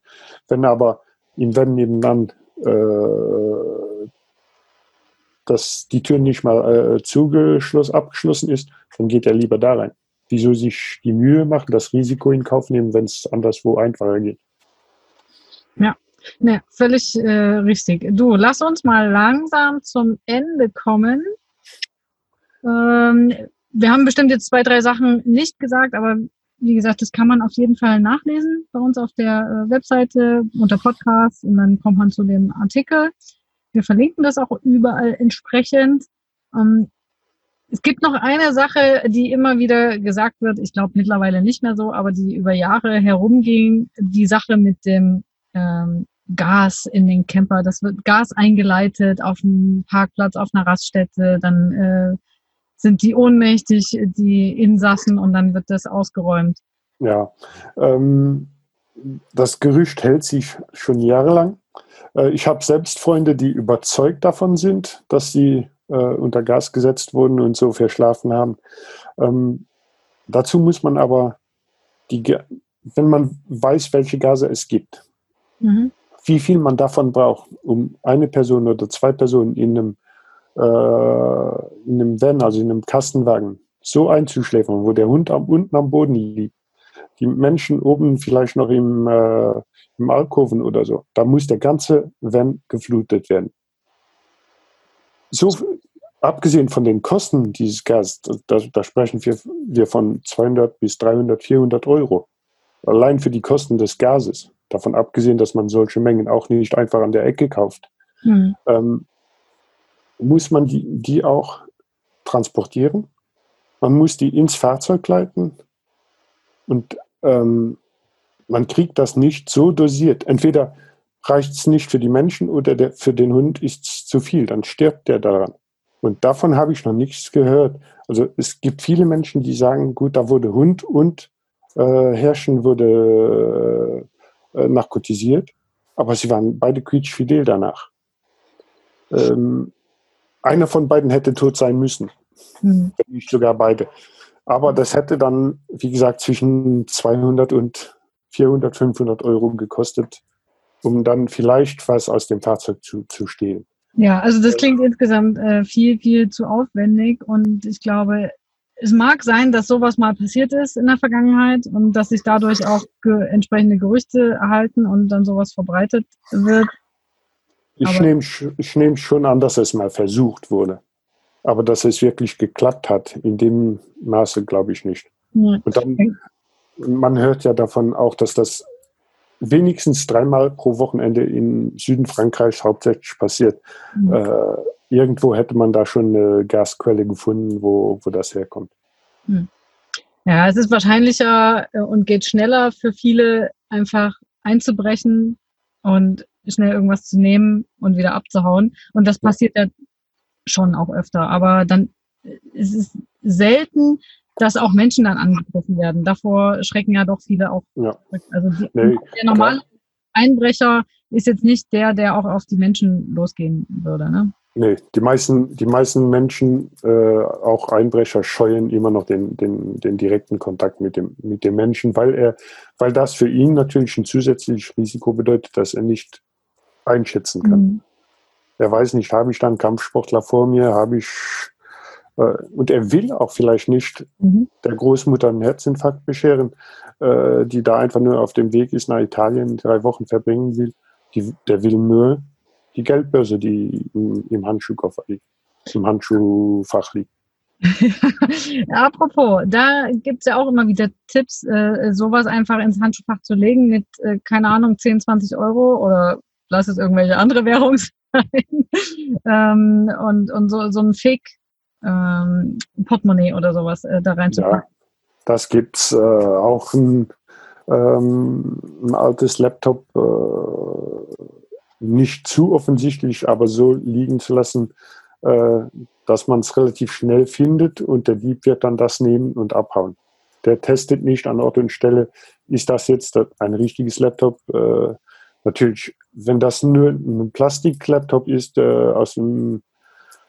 Wenn aber im Van nebenan äh, dass die Tür nicht mal äh, zugeschlossen, abgeschlossen ist, dann geht er lieber da rein. Wieso sich die Mühe machen, das Risiko in Kauf nehmen, wenn es anderswo einfacher geht? Ja, ne, völlig äh, richtig. Du, lass uns mal langsam zum Ende kommen. Ähm, wir haben bestimmt jetzt zwei, drei Sachen nicht gesagt, aber wie gesagt, das kann man auf jeden Fall nachlesen bei uns auf der äh, Webseite unter Podcast und dann kommt man zu dem Artikel. Wir verlinken das auch überall entsprechend. Ähm, es gibt noch eine Sache, die immer wieder gesagt wird, ich glaube mittlerweile nicht mehr so, aber die über Jahre herumging, die Sache mit dem ähm, Gas in den Camper. Das wird Gas eingeleitet auf dem Parkplatz, auf einer Raststätte, dann äh, sind die ohnmächtig, die Insassen, und dann wird das ausgeräumt. Ja, ähm, das Gerücht hält sich schon jahrelang. Äh, ich habe selbst Freunde, die überzeugt davon sind, dass sie äh, unter Gas gesetzt wurden und so verschlafen haben. Ähm, dazu muss man aber, die, wenn man weiß, welche Gase es gibt, mhm. wie viel man davon braucht, um eine Person oder zwei Personen in einem äh, in einem Van, also in einem Kastenwagen, so einzuschläfern, wo der Hund am, unten am Boden liegt, die Menschen oben vielleicht noch im, äh, im Alkoven oder so, da muss der ganze Van geflutet werden. So, abgesehen von den Kosten dieses Gas, da, da sprechen wir, wir von 200 bis 300, 400 Euro. Allein für die Kosten des Gases. Davon abgesehen, dass man solche Mengen auch nicht einfach an der Ecke kauft. Mhm. Ähm, muss man die, die auch transportieren. Man muss die ins Fahrzeug leiten und ähm, man kriegt das nicht so dosiert. Entweder reicht es nicht für die Menschen oder der, für den Hund ist es zu viel, dann stirbt der daran. Und davon habe ich noch nichts gehört. Also es gibt viele Menschen, die sagen, gut, da wurde Hund und äh, Herrschen wurde äh, narkotisiert, aber sie waren beide quietschfidel danach. Ähm, einer von beiden hätte tot sein müssen. Mhm. Wenn nicht sogar beide. Aber das hätte dann, wie gesagt, zwischen 200 und 400, 500 Euro gekostet, um dann vielleicht was aus dem Fahrzeug zu, zu stehlen. Ja, also das klingt insgesamt äh, viel, viel zu aufwendig und ich glaube, es mag sein, dass sowas mal passiert ist in der Vergangenheit und dass sich dadurch auch ge entsprechende Gerüchte erhalten und dann sowas verbreitet wird. Ich nehme ich nehm schon an, dass es mal versucht wurde. Aber dass es wirklich geklappt hat, in dem Maße glaube ich nicht. Ja. Und dann, man hört ja davon auch, dass das wenigstens dreimal pro Wochenende im Süden Frankreichs hauptsächlich passiert. Mhm. Äh, irgendwo hätte man da schon eine Gasquelle gefunden, wo, wo das herkommt. Mhm. Ja, es ist wahrscheinlicher äh, und geht schneller für viele, einfach einzubrechen und schnell irgendwas zu nehmen und wieder abzuhauen. Und das passiert ja schon auch öfter. Aber dann ist es selten, dass auch Menschen dann angegriffen werden. Davor schrecken ja doch viele auch. Ja. Also die, nee, der normale klar. Einbrecher ist jetzt nicht der, der auch auf die Menschen losgehen würde. Ne? Nee, die meisten, die meisten Menschen, äh, auch Einbrecher, scheuen immer noch den, den, den direkten Kontakt mit dem, mit dem Menschen, weil er, weil das für ihn natürlich ein zusätzliches Risiko bedeutet, dass er nicht einschätzen kann. Mhm. Er weiß nicht, habe ich da einen Kampfsportler vor mir, habe ich und er will auch vielleicht nicht mhm. der Großmutter einen Herzinfarkt bescheren, äh, die da einfach nur auf dem Weg ist nach Italien, drei Wochen verbringen will. Die, der will nur die Geldbörse, die im, im Handschuhkoffer liegt, im Handschuhfach liegt. Apropos, da gibt es ja auch immer wieder Tipps, äh, sowas einfach ins Handschuhfach zu legen mit, äh, keine Ahnung, 10, 20 Euro oder lass es irgendwelche andere Währung sein. ähm, und und so, so ein Fake ähm, Portemonnaie oder sowas äh, da reinzupacken. Ja, das gibt es äh, auch ein, ähm, ein, altes Laptop, äh, nicht zu offensichtlich, aber so liegen zu lassen, äh, dass man es relativ schnell findet und der Dieb wird dann das nehmen und abhauen. Der testet nicht an Ort und Stelle, ist das jetzt ein richtiges Laptop? Äh, natürlich, wenn das nur ein Plastik-Laptop ist äh, aus einem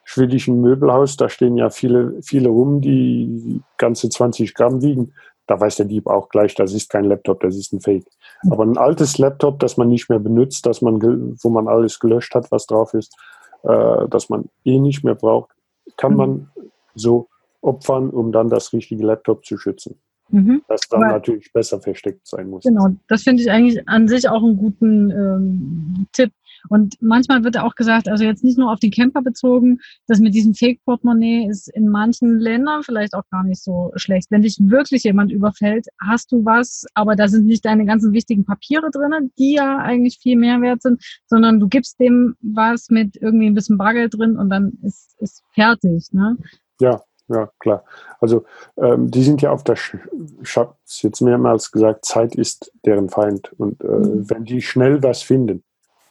schwedischen Möbelhaus, da stehen ja viele, viele rum, die ganze 20 Gramm wiegen. Da weiß der Dieb auch gleich, das ist kein Laptop, das ist ein Fake. Aber ein altes Laptop, das man nicht mehr benutzt, das man, wo man alles gelöscht hat, was drauf ist, äh, das man eh nicht mehr braucht, kann man so opfern, um dann das richtige Laptop zu schützen. Mhm. Das dann Aber natürlich besser versteckt sein muss. Genau, das finde ich eigentlich an sich auch einen guten ähm, Tipp. Und manchmal wird auch gesagt, also jetzt nicht nur auf die Camper bezogen, dass mit diesem Fake-Portemonnaie ist in manchen Ländern vielleicht auch gar nicht so schlecht. Wenn dich wirklich jemand überfällt, hast du was, aber da sind nicht deine ganzen wichtigen Papiere drin, die ja eigentlich viel mehr wert sind, sondern du gibst dem was mit irgendwie ein bisschen Bargeld drin und dann ist, ist fertig. Ne? Ja, ja, klar. Also ähm, die sind ja auf der, Sch ich habe es jetzt mehrmals gesagt, Zeit ist deren Feind. Und äh, mhm. wenn die schnell was finden,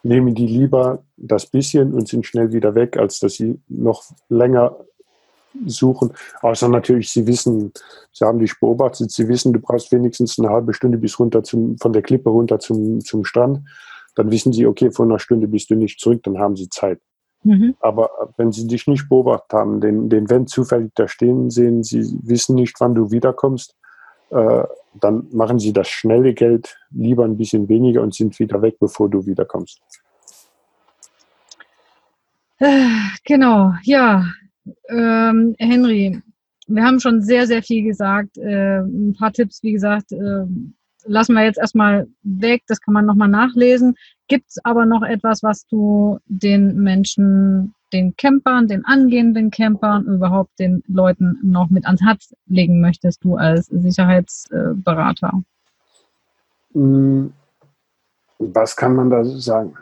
nehmen die lieber das bisschen und sind schnell wieder weg, als dass sie noch länger suchen. Außer natürlich, sie wissen, sie haben dich beobachtet, sie wissen, du brauchst wenigstens eine halbe Stunde bis runter zum, von der Klippe runter zum, zum Strand. Dann wissen sie, okay, vor einer Stunde bist du nicht zurück, dann haben sie Zeit. Mhm. Aber wenn sie dich nicht beobachtet haben, den, den Van zufällig da stehen sehen, sie wissen nicht, wann du wiederkommst, äh, dann machen sie das schnelle Geld lieber ein bisschen weniger und sind wieder weg, bevor du wiederkommst. Äh, genau, ja. Ähm, Henry, wir haben schon sehr, sehr viel gesagt. Äh, ein paar Tipps, wie gesagt, äh, lassen wir jetzt erstmal weg. Das kann man nochmal nachlesen. Gibt es aber noch etwas, was du den Menschen, den Campern, den angehenden Campern, überhaupt den Leuten noch mit ans Herz legen möchtest, du als Sicherheitsberater? Hm, was kann man da sagen?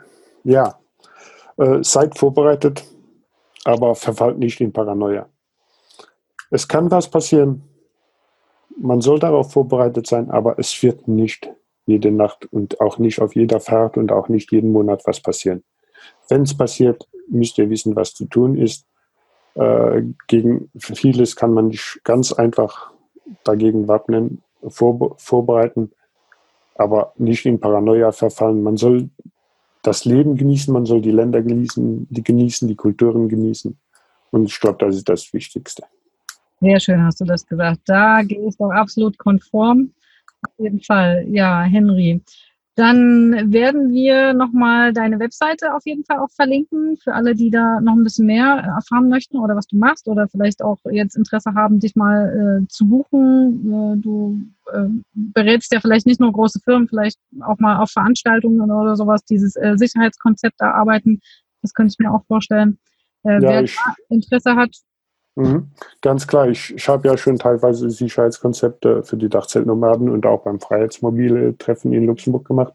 Ja, äh, seid vorbereitet, aber verfallt nicht in Paranoia. Es kann was passieren. Man soll darauf vorbereitet sein, aber es wird nicht jede Nacht und auch nicht auf jeder Fahrt und auch nicht jeden Monat was passieren. Wenn es passiert, müsst ihr wissen, was zu tun ist. Äh, gegen vieles kann man nicht ganz einfach dagegen wappnen, vor, vorbereiten, aber nicht in Paranoia verfallen. Man soll das Leben genießen, man soll die Länder genießen, die genießen, die Kulturen genießen. Und ich glaube, das ist das Wichtigste. Sehr schön hast du das gesagt. Da gehe ich doch absolut konform. Auf jeden Fall, ja, Henry. Dann werden wir nochmal deine Webseite auf jeden Fall auch verlinken für alle, die da noch ein bisschen mehr erfahren möchten oder was du machst oder vielleicht auch jetzt Interesse haben, dich mal äh, zu buchen. Äh, du äh, berätst ja vielleicht nicht nur große Firmen, vielleicht auch mal auf Veranstaltungen oder sowas, dieses äh, Sicherheitskonzept erarbeiten. Das könnte ich mir auch vorstellen. Äh, ja, wer Interesse hat, Mhm. Ganz klar, ich, ich habe ja schon teilweise Sicherheitskonzepte für die Dachzeltnomaden und auch beim Freiheitsmobile-Treffen in Luxemburg gemacht.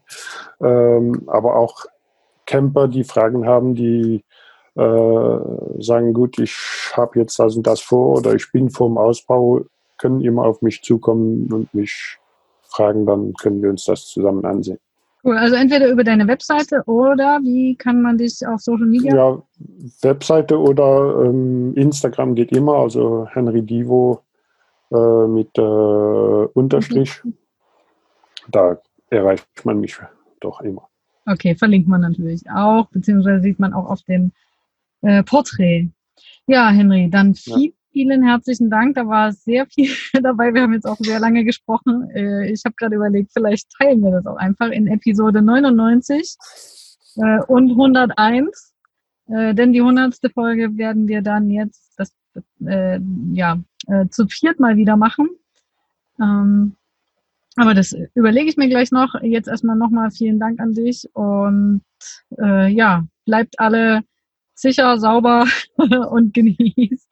Ähm, aber auch Camper, die Fragen haben, die äh, sagen, gut, ich habe jetzt das und das vor oder ich bin vor dem Ausbau, können immer auf mich zukommen und mich fragen, dann können wir uns das zusammen ansehen. Cool, also entweder über deine Webseite oder wie kann man dich auf Social Media? Ja, Webseite oder ähm, Instagram geht immer, also Henry Divo äh, mit äh, Unterstrich. Mhm. Da erreicht man mich doch immer. Okay, verlinkt man natürlich auch, beziehungsweise sieht man auch auf dem äh, Porträt. Ja, Henry, dann viel, vielen herzlichen Dank. Da war sehr viel dabei. Wir haben jetzt auch sehr lange gesprochen. Äh, ich habe gerade überlegt, vielleicht teilen wir das auch einfach in Episode 99 äh, und 101. Äh, denn die 100. Folge werden wir dann jetzt das, ja, zu viert mal wieder machen. Ähm, aber das überlege ich mir gleich noch. Jetzt erstmal nochmal vielen Dank an dich und ja, bleibt alle sicher, sauber und genießt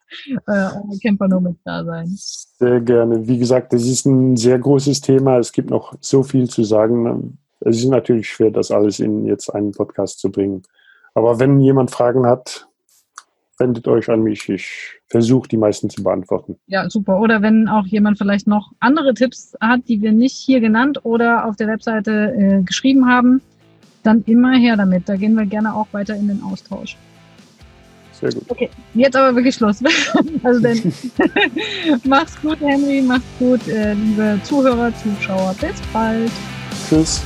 äh, eure Camper-Nomad-Dasein. Sehr gerne. Wie gesagt, das ist ein sehr großes Thema. Es gibt noch so viel zu sagen. Es ist natürlich schwer, das alles in jetzt einen Podcast zu bringen. Aber wenn jemand Fragen hat, wendet euch an mich. Ich versuche die meisten zu beantworten. Ja, super. Oder wenn auch jemand vielleicht noch andere Tipps hat, die wir nicht hier genannt oder auf der Webseite äh, geschrieben haben, dann immer her damit. Da gehen wir gerne auch weiter in den Austausch. Sehr gut. Okay, jetzt aber wirklich Schluss. also dann mach's gut, Henry, mach's gut, äh, liebe Zuhörer, Zuschauer. Bis bald. Tschüss.